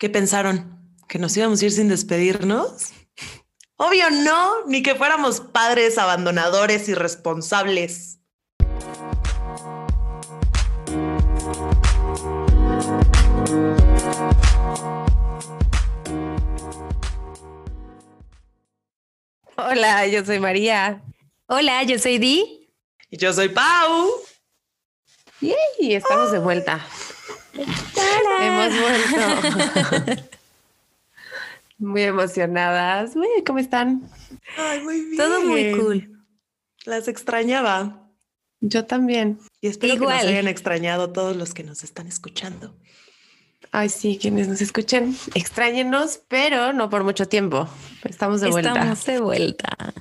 ¿Qué pensaron? ¿Que nos íbamos a ir sin despedirnos? Obvio no, ni que fuéramos padres abandonadores irresponsables. Hola, yo soy María. Hola, yo soy Di. Y yo soy Pau. Y estamos de vuelta. Hemos vuelto. muy emocionadas. ¿Cómo están? Ay, muy bien. Todo muy cool. Las extrañaba. Yo también. Y espero que nos hayan extrañado todos los que nos están escuchando. Ay, sí, quienes nos escuchen, extrañenos, pero no por mucho tiempo. Estamos de vuelta. Estamos de vuelta.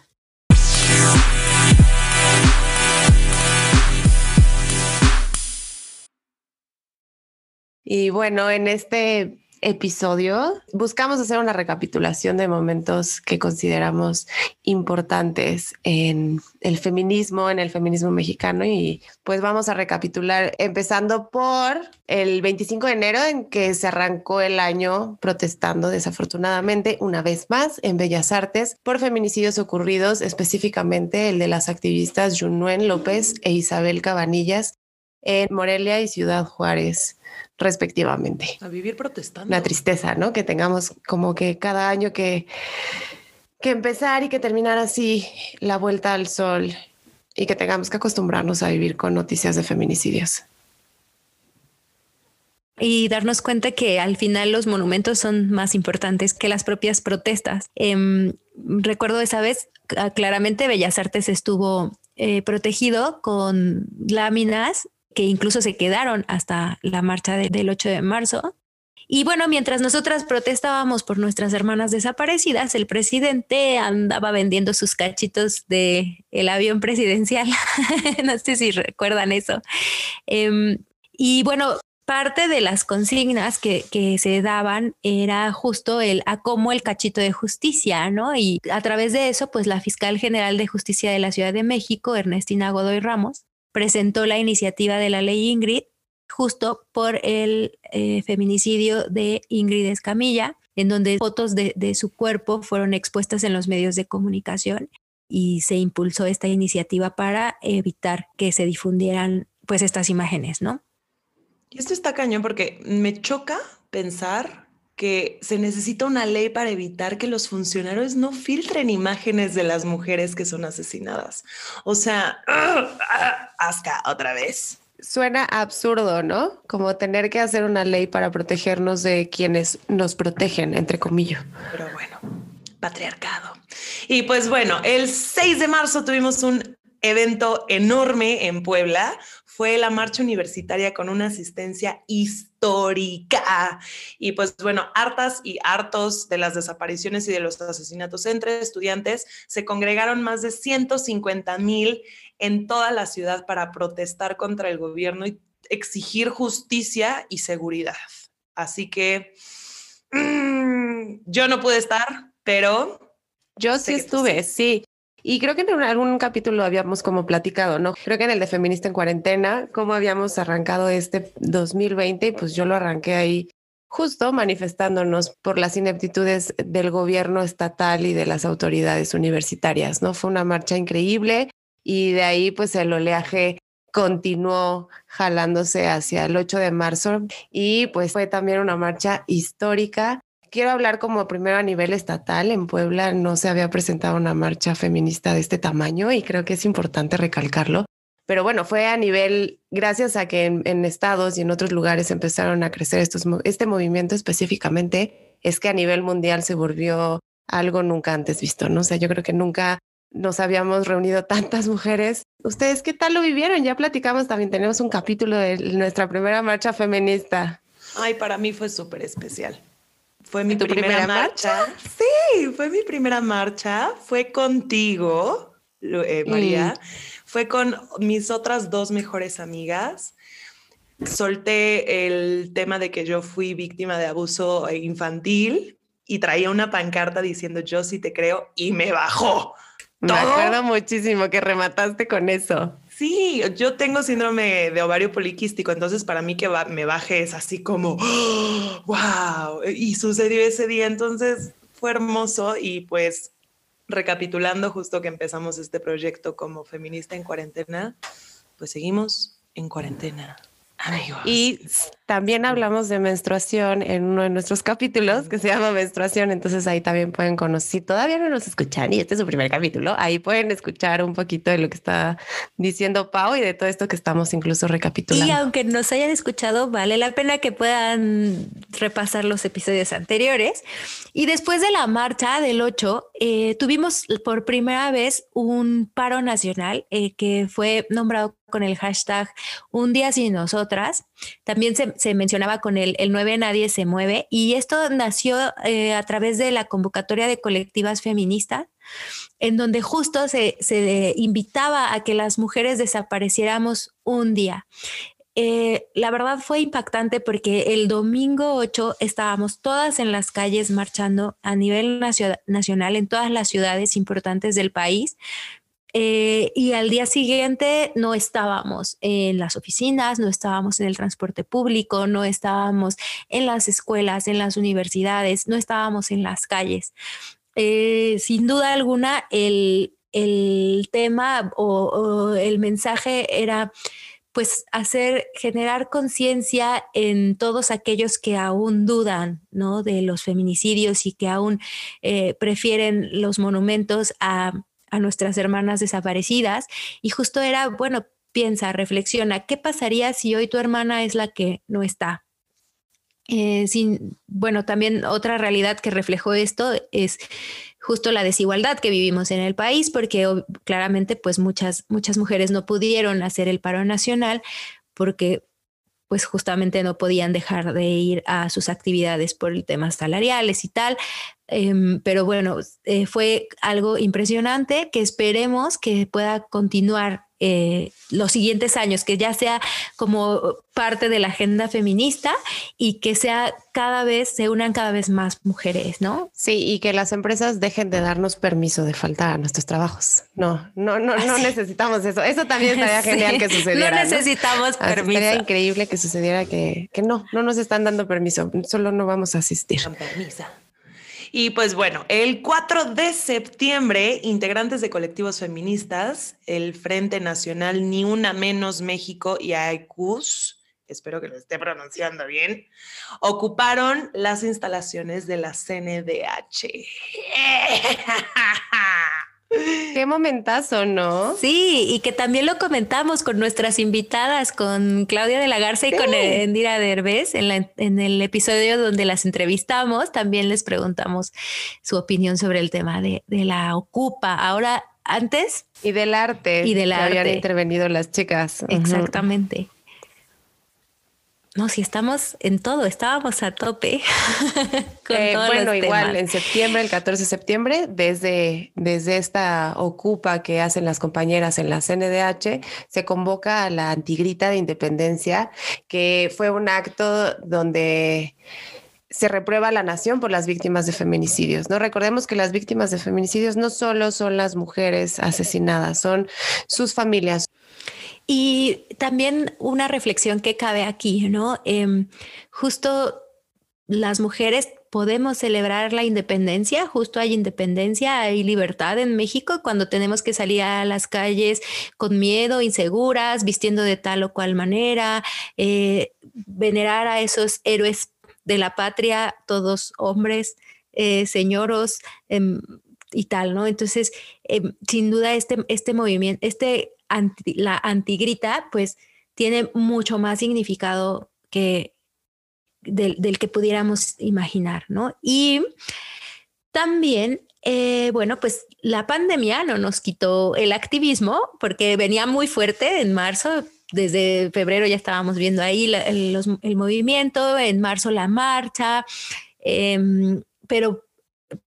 Y bueno, en este episodio buscamos hacer una recapitulación de momentos que consideramos importantes en el feminismo, en el feminismo mexicano. Y pues vamos a recapitular empezando por el 25 de enero en que se arrancó el año protestando desafortunadamente una vez más en Bellas Artes por feminicidios ocurridos, específicamente el de las activistas Junuen López e Isabel Cabanillas en Morelia y Ciudad Juárez respectivamente. A vivir protestando. La tristeza, ¿no? Que tengamos como que cada año que, que empezar y que terminar así la vuelta al sol y que tengamos que acostumbrarnos a vivir con noticias de feminicidios. Y darnos cuenta que al final los monumentos son más importantes que las propias protestas. Em, recuerdo esa vez, ah, claramente Bellas Artes estuvo eh, protegido con láminas que incluso se quedaron hasta la marcha del 8 de marzo. Y bueno, mientras nosotras protestábamos por nuestras hermanas desaparecidas, el presidente andaba vendiendo sus cachitos de el avión presidencial. no sé si recuerdan eso. Em, y bueno, parte de las consignas que, se daban era justo el a cómo el cachito de justicia, ¿no? Y a través de eso, pues la fiscal general de justicia de la Ciudad de México, Ernestina Godoy Ramos, presentó la iniciativa de la ley Ingrid justo por el eh, feminicidio de Ingrid Escamilla, en donde fotos de, su cuerpo fueron expuestas en los medios de comunicación y se impulsó esta iniciativa para evitar que se difundieran pues estas imágenes, ¿no? Esto está cañón porque me choca pensar que se necesita una ley para evitar que los funcionarios no filtren imágenes de las mujeres que son asesinadas. O sea, asca otra vez. Suena absurdo, ¿no? Como tener que hacer una ley para protegernos de quienes nos protegen, entre comillas. Pero bueno, patriarcado. Y pues bueno, el 6 de marzo tuvimos un evento enorme en Puebla, fue la marcha universitaria con una asistencia histórica. Y pues bueno, hartas y hartos de las desapariciones y de los asesinatos entre estudiantes, se congregaron más de 150 mil en toda la ciudad para protestar contra el gobierno y exigir justicia y seguridad. Así que mm, yo no pude estar, pero... Yo sí estuve, sí. Y creo que en algún capítulo habíamos como platicado, ¿no? Creo que en el de Feminista en Cuarentena, cómo habíamos arrancado este 2020 y pues yo lo arranqué ahí justo manifestándonos por las ineptitudes del gobierno estatal y de las autoridades universitarias, ¿no? Fue una marcha increíble y de ahí pues el oleaje continuó jalándose hacia el 8 de marzo y pues fue también una marcha histórica quiero hablar como primero a nivel estatal. En Puebla no se había presentado una marcha feminista de este tamaño y creo que es importante recalcarlo. Pero bueno, fue a nivel, gracias a que en, estados y en otros lugares empezaron a crecer estos, este movimiento específicamente, es que a nivel mundial se volvió algo nunca antes visto, ¿no? O sea, yo creo que nunca nos habíamos reunido tantas mujeres. ¿Ustedes qué tal lo vivieron? Ya platicamos también, tenemos un capítulo de nuestra primera marcha feminista. Ay, para mí fue súper especial. Fue mi primera, marcha? Sí, fue mi primera marcha. Fue contigo, eh, María. Mm. Fue con mis otras dos mejores amigas. Solté el tema de que yo fui víctima de abuso infantil y traía una pancarta diciendo yo sí te creo y me bajó. Me acuerdo muchísimo que remataste con eso. Sí, yo tengo síndrome de ovario poliquístico, entonces para mí que me baje es así como, wow, y sucedió ese día, entonces fue hermoso y pues recapitulando justo que empezamos este proyecto como feminista en cuarentena, pues seguimos en cuarentena. Amigos. Y también hablamos de menstruación en uno de nuestros capítulos que se llama menstruación, entonces ahí también pueden conocer, si todavía no nos escuchan y este es su primer capítulo, ahí pueden escuchar un poquito de lo que está diciendo Pau y de todo esto que estamos incluso recapitulando. Y aunque nos hayan escuchado, vale la pena que puedan repasar los episodios anteriores. Y después de la marcha del 8, eh, tuvimos por primera vez un paro nacional eh, que fue nombrado con el hashtag Un día sin nosotras. También se, se mencionaba con el, el 9 Nadie se mueve y esto nació eh, a través de la convocatoria de colectivas feministas en donde justo se, se invitaba a que las mujeres desapareciéramos un día. Eh, la verdad fue impactante porque el domingo 8 estábamos todas en las calles marchando a nivel nacional en todas las ciudades importantes del país eh, y al día siguiente no estábamos en las oficinas, no estábamos en el transporte público, no estábamos en las escuelas, en las universidades, no estábamos en las calles. Eh, sin duda alguna, el, tema o, el mensaje era pues hacer, generar conciencia en todos aquellos que aún dudan, ¿no? De los feminicidios y que aún eh, prefieren los monumentos a a nuestras hermanas desaparecidas y justo era, bueno, piensa, reflexiona, ¿qué pasaría si hoy tu hermana es la que no está? Eh, sin, bueno, también otra realidad que reflejó esto es justo la desigualdad que vivimos en el país, porque claramente pues muchas, muchas mujeres no pudieron hacer el paro nacional porque pues justamente no podían dejar de ir a sus actividades por el tema salariales y tal. Em, pero bueno, eh, fue algo impresionante que esperemos que pueda continuar eh, los siguientes años, que ya sea como parte de la agenda feminista y que sea cada vez, se unan cada vez más mujeres, ¿no? Sí, y que las empresas dejen de darnos permiso de faltar a nuestros trabajos. No, no, no, no necesitamos eso. Eso también estaría genial que sucediera. No necesitamos permiso. Sería increíble que sucediera que, que no, no nos están dando permiso, solo no vamos a asistir. Con permiso. Y pues bueno, el 4 de septiembre, integrantes de colectivos feministas, el Frente Nacional Ni Una Menos México y AECUS, espero que lo esté pronunciando bien, ocuparon las instalaciones de la CNDH. Qué momentazo, ¿no? Sí, y que también lo comentamos con nuestras invitadas, con Claudia de la Garza y con Endira Derbez, en, en el episodio donde las entrevistamos, también les preguntamos su opinión sobre el tema de, de la Ocupa. Ahora, antes. Y del arte. Y del arte. Habían intervenido las chicas. Exactamente. No, si estamos en todo, estábamos a tope. Eh, bueno, igual en septiembre, el 14 de septiembre, desde, desde esta ocupa que hacen las compañeras en la CNDH, se convoca a la antigrita de independencia, que fue un acto donde se reprueba a la nación por las víctimas de feminicidios. No recordemos que las víctimas de feminicidios no solo son las mujeres asesinadas, son sus familias, y también una reflexión que cabe aquí, ¿no? Em, justo las mujeres podemos celebrar la independencia, justo hay independencia, hay libertad en México cuando tenemos que salir a las calles con miedo, inseguras, vistiendo de tal o cual manera, eh, venerar a esos héroes de la patria, todos hombres, eh, señoros em, y tal, ¿no? Entonces, em, sin duda este, este movimiento, este la antigrita, pues tiene mucho más significado que del, que pudiéramos imaginar, ¿no? Y también, eh, bueno, pues la pandemia no nos quitó el activismo porque venía muy fuerte en marzo. Desde febrero ya estábamos viendo ahí el, movimiento, en marzo la marcha, em, pero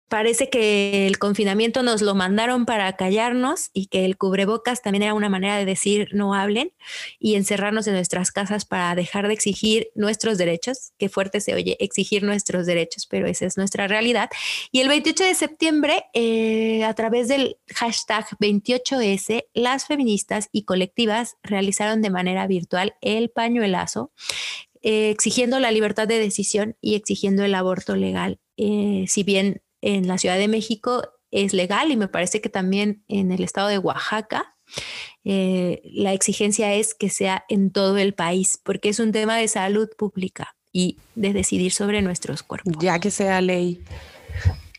parece que el confinamiento nos lo mandaron para callarnos y que el cubrebocas también era una manera de decir no hablen y encerrarnos en nuestras casas para dejar de exigir nuestros derechos. Qué fuerte se oye exigir nuestros derechos, pero esa es nuestra realidad. Y el 28 de septiembre, eh, a través del hashtag 28S, las feministas y colectivas realizaron de manera virtual el pañuelazo, eh, exigiendo la libertad de decisión y exigiendo el aborto legal. Eh, si bien en la Ciudad de México es legal y me parece que también en el estado de Oaxaca. Eh, la exigencia es que sea en todo el país, porque es un tema de salud pública y de decidir sobre nuestros cuerpos. Ya que sea ley.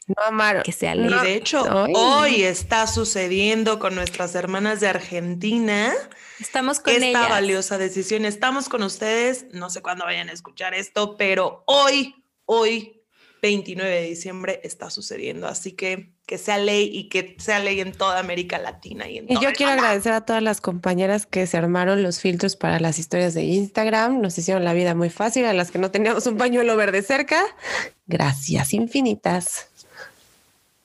No, Amaro. Que sea ley. Y de hecho, hoy está sucediendo con nuestras hermanas de Argentina. Estamos con esta valiosa decisión. Estamos con ustedes. No sé cuándo vayan a escuchar esto, pero hoy, hoy 29 de diciembre está sucediendo. Así que que sea ley y que sea ley en toda América Latina. Y, en y yo quiero agradecer a todas las compañeras que se armaron los filtros para las historias de Instagram. Nos hicieron la vida muy fácil. A las que no teníamos un pañuelo verde cerca, gracias infinitas.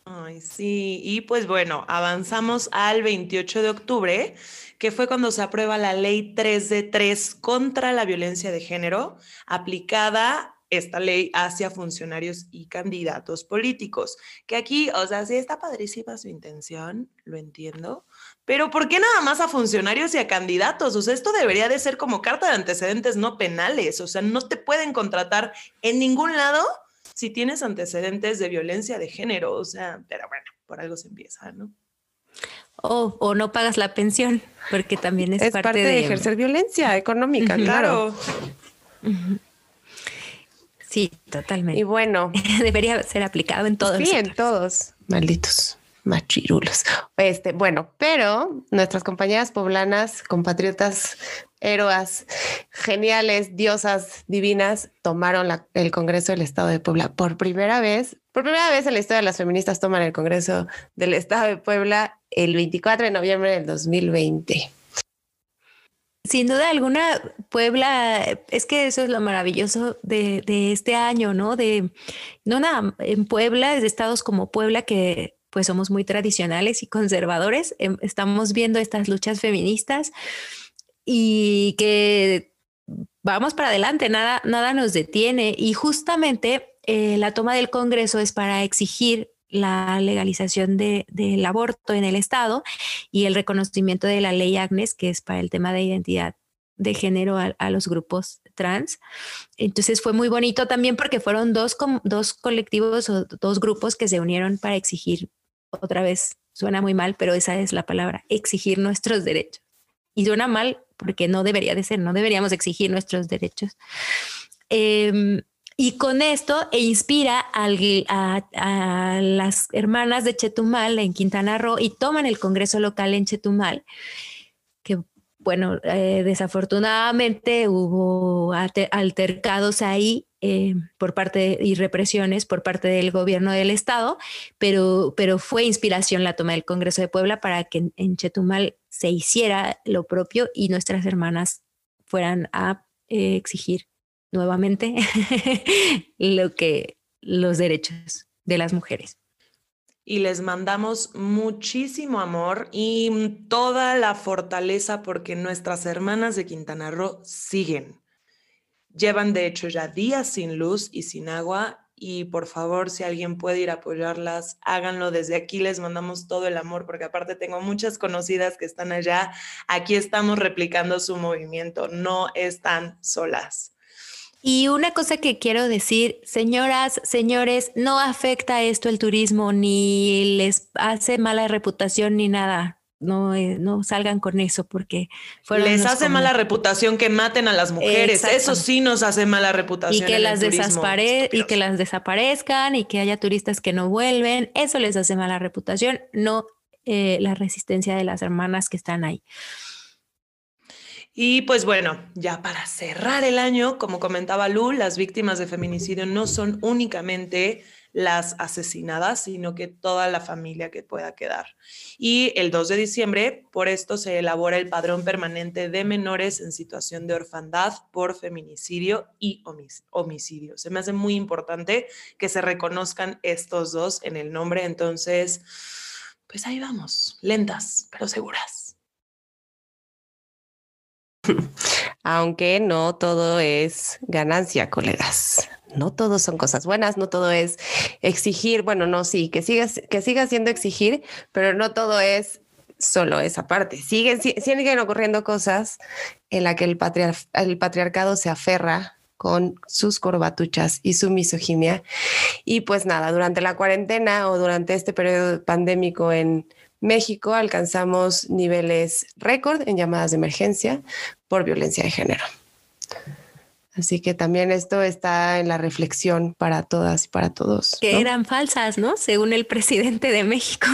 Ay, sí. Y pues bueno, avanzamos al 28 de octubre que fue cuando se aprueba la ley 3 de 3 contra la violencia de género, aplicada esta ley hacia funcionarios y candidatos políticos. Que aquí, o sea, sí está padrísima su intención, lo entiendo, pero ¿por qué nada más a funcionarios y a candidatos? O sea, esto debería de ser como carta de antecedentes no penales, o sea, no te pueden contratar en ningún lado si tienes antecedentes de violencia de género, o sea, pero bueno, por algo se empieza, ¿no? O, o no pagas la pensión, porque también es, parte, de, ejercer violencia económica, claro. Sí, totalmente. Y bueno. Debería ser aplicado en todos. Sí, en todos. Malditos machirulos. Este, bueno, pero nuestras compañeras poblanas, compatriotas, héroas, geniales, diosas divinas, tomaron el Congreso del Estado de Puebla por primera vez. Por primera vez en la historia las feministas toman el Congreso del Estado de Puebla el 24 de noviembre del 2020. Sin duda alguna, Puebla, es que eso es lo maravilloso de, este año, ¿no? De, no nada, en Puebla, de estados como Puebla, que pues somos muy tradicionales y conservadores, em, estamos viendo estas luchas feministas y que vamos para adelante, nada, nada nos detiene. Y justamente eh, la toma del Congreso es para exigir la legalización del aborto en el Estado y el reconocimiento de la ley Agnes, que es para el tema de identidad de género a, los grupos trans. Entonces fue muy bonito también porque fueron dos, dos colectivos o dos grupos que se unieron para exigir, otra vez suena muy mal, pero esa es la palabra, exigir nuestros derechos. Y suena mal porque no debería de ser, no deberíamos exigir nuestros derechos. Em, y con esto e inspira a, las hermanas de Chetumal en Quintana Roo y toman el Congreso local en Chetumal, que bueno, eh, desafortunadamente hubo altercados ahí eh, por parte y represiones por parte del gobierno del estado, pero, pero fue inspiración la toma del Congreso de Puebla para que en, Chetumal se hiciera lo propio y nuestras hermanas fueran a eh, exigir nuevamente lo que los derechos de las mujeres. Y les mandamos muchísimo amor y toda la fortaleza porque nuestras hermanas de Quintana Roo siguen. Llevan de hecho ya días sin luz y sin agua y por favor, si alguien puede ir a apoyarlas, háganlo desde aquí. Les mandamos todo el amor porque aparte tengo muchas conocidas que están allá. Aquí estamos replicando su movimiento. No están solas. Y una cosa que quiero decir, señoras, señores, no afecta esto el turismo, ni les hace mala reputación ni nada. No, eh, no salgan con eso porque les hace mala reputación que maten a las mujeres. Eso sí nos hace mala reputación. Y que las y que las desaparezcan y que haya turistas que no vuelven. Eso les hace mala reputación, no eh, la resistencia de las hermanas que están ahí. Y pues bueno, ya para cerrar el año, como comentaba Lu, las víctimas de feminicidio no son únicamente las asesinadas, sino que toda la familia que pueda quedar. Y el 2 de diciembre, por esto se elabora el padrón permanente de menores en situación de orfandad por feminicidio y homicidio. Se me hace muy importante que se reconozcan estos dos en el nombre, entonces, pues ahí vamos, lentas, pero seguras. Aunque no todo es ganancia, colegas no todo son cosas buenas, no todo es exigir, bueno, no, sí, que sigas, que siga siendo exigir, pero no todo es solo esa parte. Siguen, siguen ocurriendo cosas en las que el, el patriarcado se aferra con sus corbatuchas y su misoginia. Y pues nada, durante la cuarentena o durante este periodo pandémico en México alcanzamos niveles récord en llamadas de emergencia por violencia de género. Así que también esto está en la reflexión para todas y para todos. Que eran falsas, ¿no? Según el presidente de México.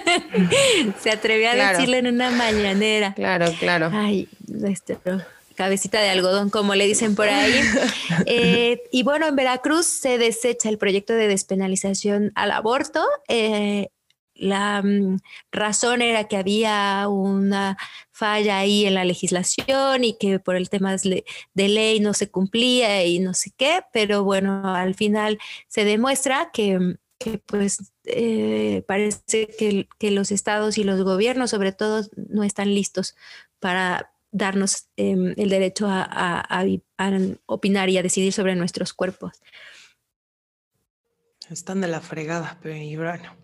Se atrevió a decirlo en una mañanera. Claro, claro. Ay, este, cabecita de algodón, como le dicen por ahí. Eh, y bueno, en Veracruz se desecha el proyecto de despenalización al aborto. Eh, la mm, razón era que había una falla ahí en la legislación y que por el tema de ley no se cumplía y no sé qué, pero bueno, al final se demuestra que, mm, pues eh, parece que, los estados y los gobiernos sobre todo no están listos para darnos em, el derecho a, opinar y a decidir sobre nuestros cuerpos. Están de la fregada, pero bueno.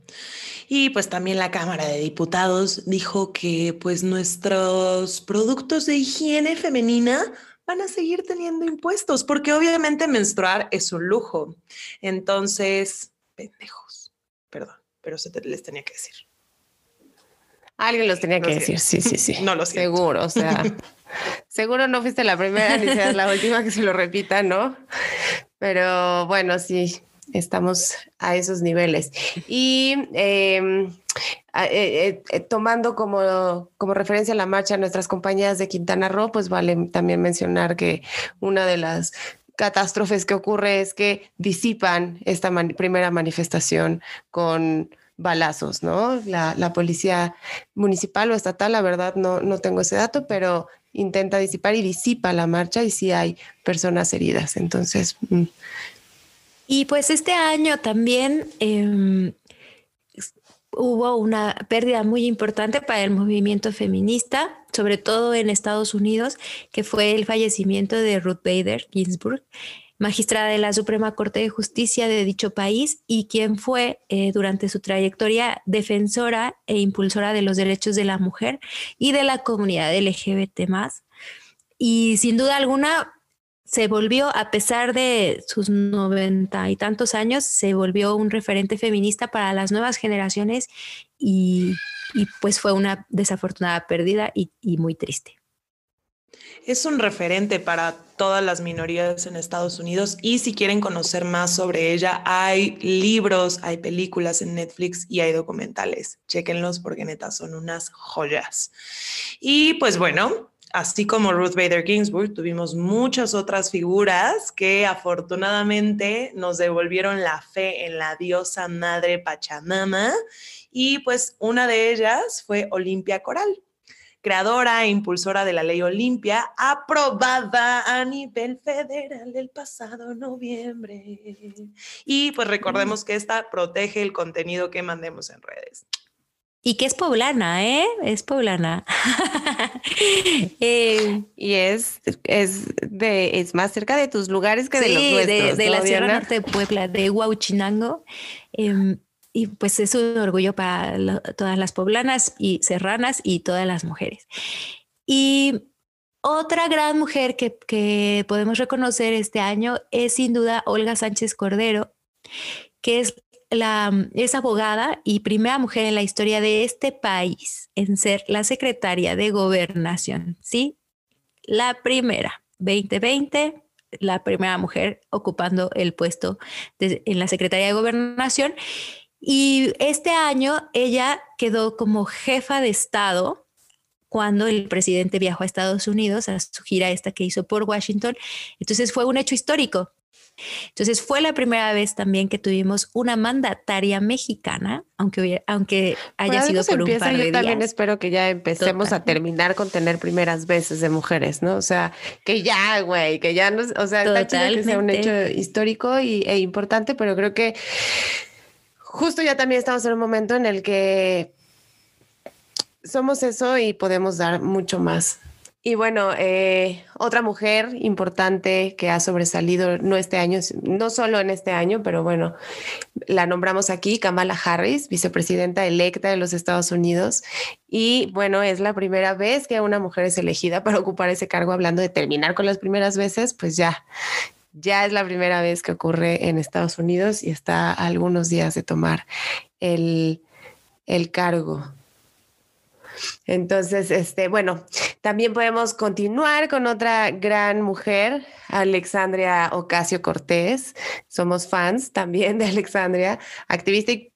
Y pues también la Cámara de Diputados dijo que pues nuestros productos de higiene femenina van a seguir teniendo impuestos, porque obviamente menstruar es un lujo. Entonces, pendejos, perdón, pero se les tenía que decir. Alguien los tenía que decir, sí, sí, sí. No lo siento. Seguro, o sea, seguro no fuiste la primera ni seas la última que se lo repita, ¿no? Pero bueno, sí, estamos a esos niveles. Y em, eh, eh, tomando como, como referencia la marcha nuestras compañías de Quintana Roo, pues vale también mencionar que una de las catástrofes que ocurre es que disipan esta primera manifestación con balazos, ¿no? La, la, policía municipal o estatal, la verdad no, no tengo ese dato, pero intenta disipar y disipa la marcha y sí hay personas heridas. Entonces, mm, y pues este año también em, hubo una pérdida muy importante para el movimiento feminista, sobre todo en Estados Unidos, que fue el fallecimiento de Ruth Bader Ginsburg, magistrada de la Suprema Corte de Justicia de dicho país y quien fue eh, durante su trayectoria defensora e impulsora de los derechos de la mujer y de la comunidad LGBT Y sin duda alguna se volvió, a pesar de sus noventa y tantos años, se volvió un referente feminista para las nuevas generaciones y, pues fue una desafortunada pérdida y, y muy triste. Es un referente para todas las minorías en Estados Unidos y si quieren conocer más sobre ella, hay libros, hay películas en Netflix y hay documentales. Chequenlos porque neta son unas joyas. Y pues bueno, así como Ruth Bader Ginsburg, tuvimos muchas otras figuras que afortunadamente nos devolvieron la fe en la diosa madre Pachamama y pues una de ellas fue Olimpia Coral creadora e impulsora de la ley Olimpia, aprobada a nivel federal el pasado noviembre. Y pues recordemos que esta protege el contenido que mandemos en redes. Y que es poblana, ¿eh? Es poblana. Eh, y es, es, de, es más cerca de tus lugares que de los nuestros. De, de la Sierra Norte de Puebla, de Huauchinango. Em, y pues es un orgullo para todas las poblanas y serranas y todas las mujeres. Y otra gran mujer que, que podemos reconocer este año es sin duda Olga Sánchez Cordero, que es la, es abogada y primera mujer en la historia de este país en ser la secretaria de gobernación, ¿sí? La primera, 2020, la primera mujer ocupando el puesto en la Secretaría de Gobernación. Y este año ella quedó como jefa de Estado cuando el presidente viajó a Estados Unidos a su gira esta que hizo por Washington. Entonces fue un hecho histórico. Entonces fue la primera vez también que tuvimos una mandataria mexicana, aunque, aunque haya sido por un par de Yo también espero que ya empecemos a terminar con tener primeras veces de mujeres, ¿no? O sea, que ya, güey, que ya no, o sea, está chido que sea un hecho histórico y, e importante, pero creo que justo ya también estamos en un momento en el que somos eso y podemos dar mucho más. Y bueno, eh, otra mujer importante que ha sobresalido no este año, no solo en este año, pero bueno, la nombramos aquí, Kamala Harris, vicepresidenta electa de los Estados Unidos. Y bueno, es la primera vez que una mujer es elegida para ocupar ese cargo, hablando de terminar con las primeras veces, pues ya, ya es la primera vez que ocurre en Estados Unidos y está a algunos días de tomar el, el cargo. Entonces, este, bueno, también podemos continuar con otra gran mujer, Alexandria Ocasio Cortés. Somos fans también de Alexandria, activista y,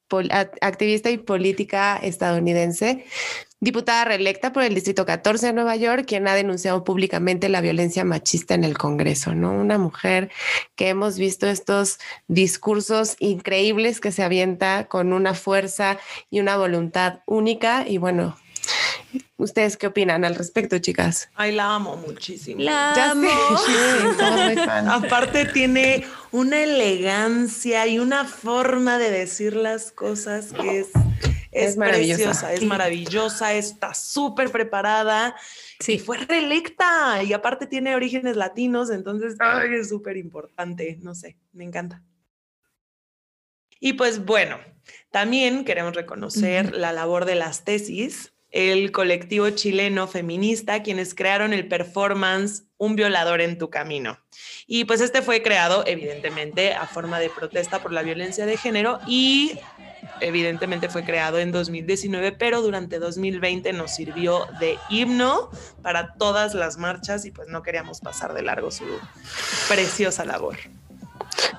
activista y política estadounidense diputada reelecta por el Distrito 14 de Nueva York, quien ha denunciado públicamente la violencia machista en el Congreso, ¿no? Una mujer que hemos visto estos discursos increíbles que se avienta con una fuerza y una voluntad única y bueno, ¿Ustedes qué opinan al respecto, chicas? Ay, la amo muchísimo. La amo. Aparte tiene una elegancia y una forma de decir las cosas que es, es, maravillosa, es maravillosa, está súper preparada. Sí. fue reelecta y aparte tiene orígenes latinos, entonces es súper importante, no sé, me encanta. Y pues bueno, también queremos reconocer la labor de las tesis el colectivo chileno feminista, quienes crearon el performance Un violador en tu camino. Y pues este fue creado evidentemente a forma de protesta por la violencia de género y evidentemente fue creado en 2019, pero durante 2020 nos sirvió de himno para todas las marchas y pues no queríamos pasar de largo su preciosa labor.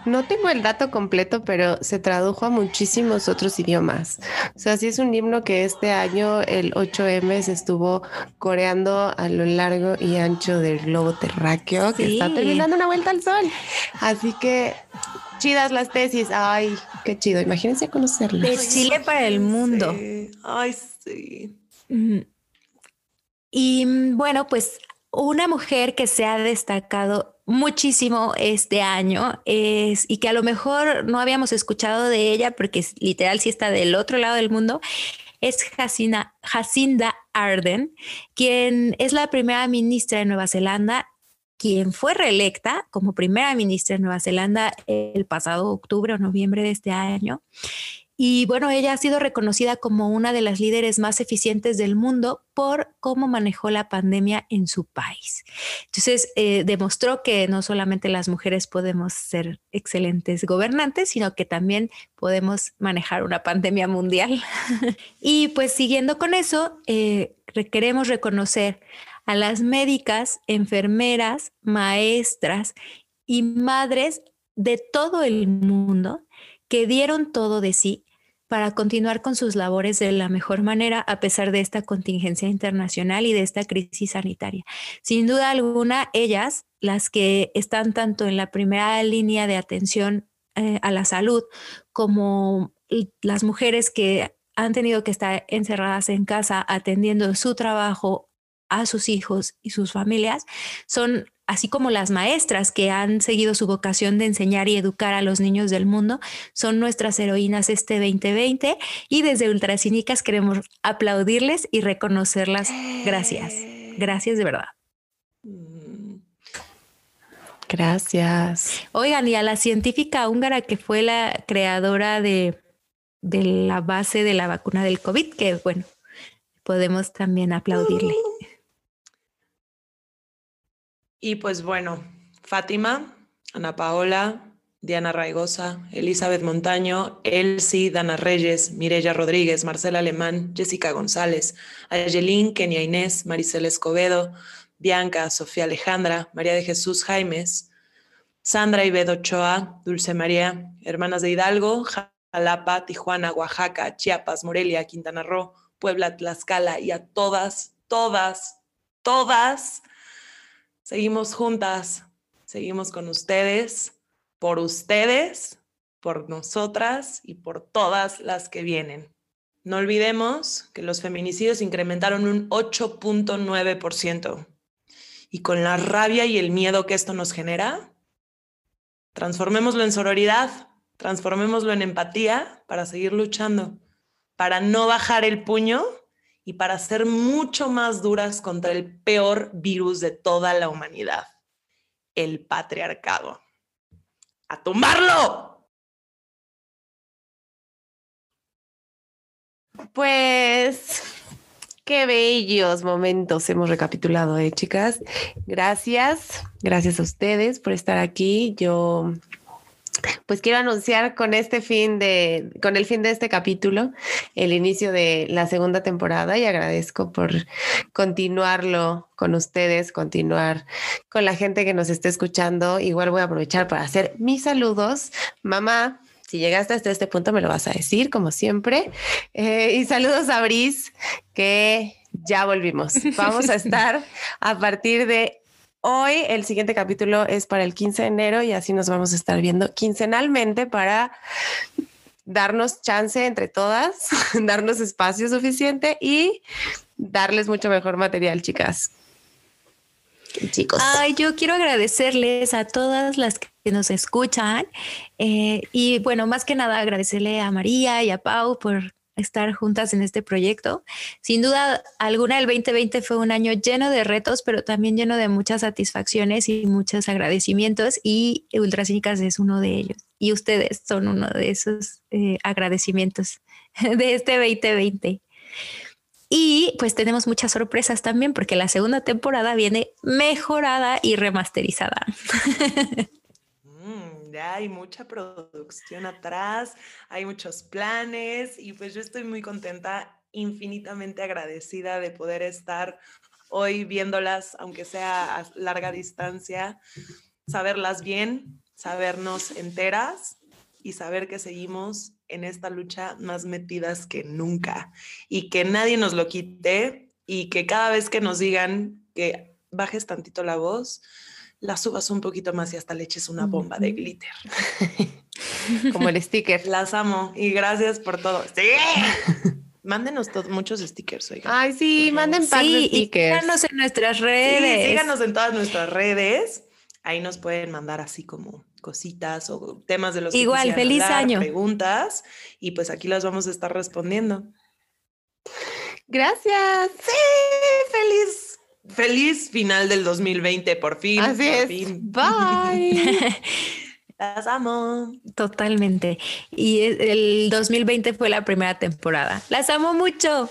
No tengo el dato completo, pero se tradujo a muchísimos otros idiomas. O sea, sí es un himno que este año el 8M se estuvo coreando a lo largo y ancho del globo terráqueo, que está terminando una vuelta al sol. Así que chidas las tesis. Ay, qué chido. Imagínense conocerlas. De Chile para el mundo. Ay, sí. Y mm, bueno, pues una mujer que se ha destacado muchísimo este año es, y que a lo mejor no habíamos escuchado de ella porque literal sí está del otro lado del mundo, es Jacinda, Jacinda Arden, quien es la primera ministra de Nueva Zelanda, quien fue reelecta como primera ministra de Nueva Zelanda el pasado octubre o noviembre de este año y bueno, ella ha sido reconocida como una de las líderes más eficientes del mundo por cómo manejó la pandemia en su país. Entonces, eh, demostró que no solamente las mujeres podemos ser excelentes gobernantes, sino que también podemos manejar una pandemia mundial. y pues siguiendo con eso, eh, queremos reconocer a las médicas, enfermeras, maestras y madres de todo el mundo que dieron todo de sí para continuar con sus labores de la mejor manera a pesar de esta contingencia internacional y de esta crisis sanitaria. Sin duda alguna, ellas, las que están tanto en la primera línea de atención eh, a la salud como las mujeres que han tenido que estar encerradas en casa atendiendo su trabajo a sus hijos y sus familias, son así como las maestras que han seguido su vocación de enseñar y educar a los niños del mundo, son nuestras heroínas este 2020 y desde Ultracínicas queremos aplaudirles y reconocerlas. Gracias. Gracias de verdad. Gracias. Oigan, y a la científica húngara que fue la creadora de, de la base de la vacuna del COVID, que bueno, podemos también aplaudirle. Y pues bueno, Fátima, Ana Paola, Diana Raigosa, Elizabeth Montaño, Elsie, Dana Reyes, Mirella Rodríguez, Marcela Alemán, Jessica González, Ayelín, Kenia Inés, Maricela Escobedo, Bianca, Sofía Alejandra, María de Jesús Jaimes, Sandra Ibedo Ochoa, Dulce María, Hermanas de Hidalgo, Jalapa, Tijuana, Oaxaca, Chiapas, Morelia, Quintana Roo, Puebla, Tlaxcala y a todas todas, todas, seguimos juntas, seguimos con ustedes, por ustedes, por nosotras y por todas las que vienen. No olvidemos que los feminicidios incrementaron un 8.9%. Y con la rabia y el miedo que esto nos genera, transformémoslo en sororidad, transformémoslo en empatía para seguir luchando, para no bajar el puño y para ser mucho más duras contra el peor virus de toda la humanidad, el patriarcado. ¡A tumbarlo! Pues qué bellos momentos hemos recapitulado, ¿eh, chicas? Gracias, gracias a ustedes por estar aquí. Yo pues quiero anunciar con este fin de, con el fin de este capítulo, el inicio de la segunda temporada y agradezco por continuarlo con ustedes, continuar con la gente que nos esté escuchando. Igual voy a aprovechar para hacer mis saludos. Mamá, si llegaste hasta este punto, me lo vas a decir, como siempre. Eh, y saludos a Bris, que ya volvimos. Vamos a estar a partir de hoy. El siguiente capítulo es para el 15 de enero y así nos vamos a estar viendo quincenalmente para darnos chance entre todas, darnos espacio suficiente y darles mucho mejor material, chicas. Chicos. Ay, yo quiero agradecerles a todas las que nos escuchan. Eh, y bueno, más que nada agradecerle a María y a Pau por estar juntas en este proyecto. Sin duda alguna, el 2020 fue un año lleno de retos, pero también lleno de muchas satisfacciones y muchos agradecimientos y Ultracínicas es uno de ellos. Y ustedes son uno de esos eh, agradecimientos de este 2020. Y pues tenemos muchas sorpresas también porque la segunda temporada viene mejorada y remasterizada. ya hay mucha producción atrás, hay muchos planes y pues yo estoy muy contenta, infinitamente agradecida de poder estar hoy viéndolas, aunque sea a larga distancia, saberlas bien, sabernos enteras y saber que seguimos en esta lucha más metidas que nunca y que nadie nos lo quite y que cada vez que nos digan que bajes tantito la voz, la subas un poquito más y hasta le eches una bomba de glitter. Como el sticker. Las amo y gracias por todo. Sí. Mándenos muchos stickers, Ay, sí, manden packs de stickers. síganos en nuestras redes. Sí, síganos en todas nuestras redes. Ahí nos pueden mandar así como cositas o temas de los Igual, feliz año. Preguntas y pues aquí las vamos a estar respondiendo. Gracias. Sí, feliz Feliz final del 2020, por fin. Así es. Bye. Las amo. Totalmente. Y el 2020 fue la primera temporada. Las amo mucho.